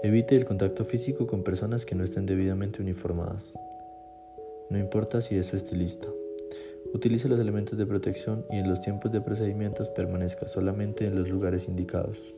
Evite el contacto físico con personas que no estén debidamente uniformadas. No importa si es su estilista. Utilice los elementos de protección y en los tiempos de procedimientos permanezca solamente en los lugares indicados.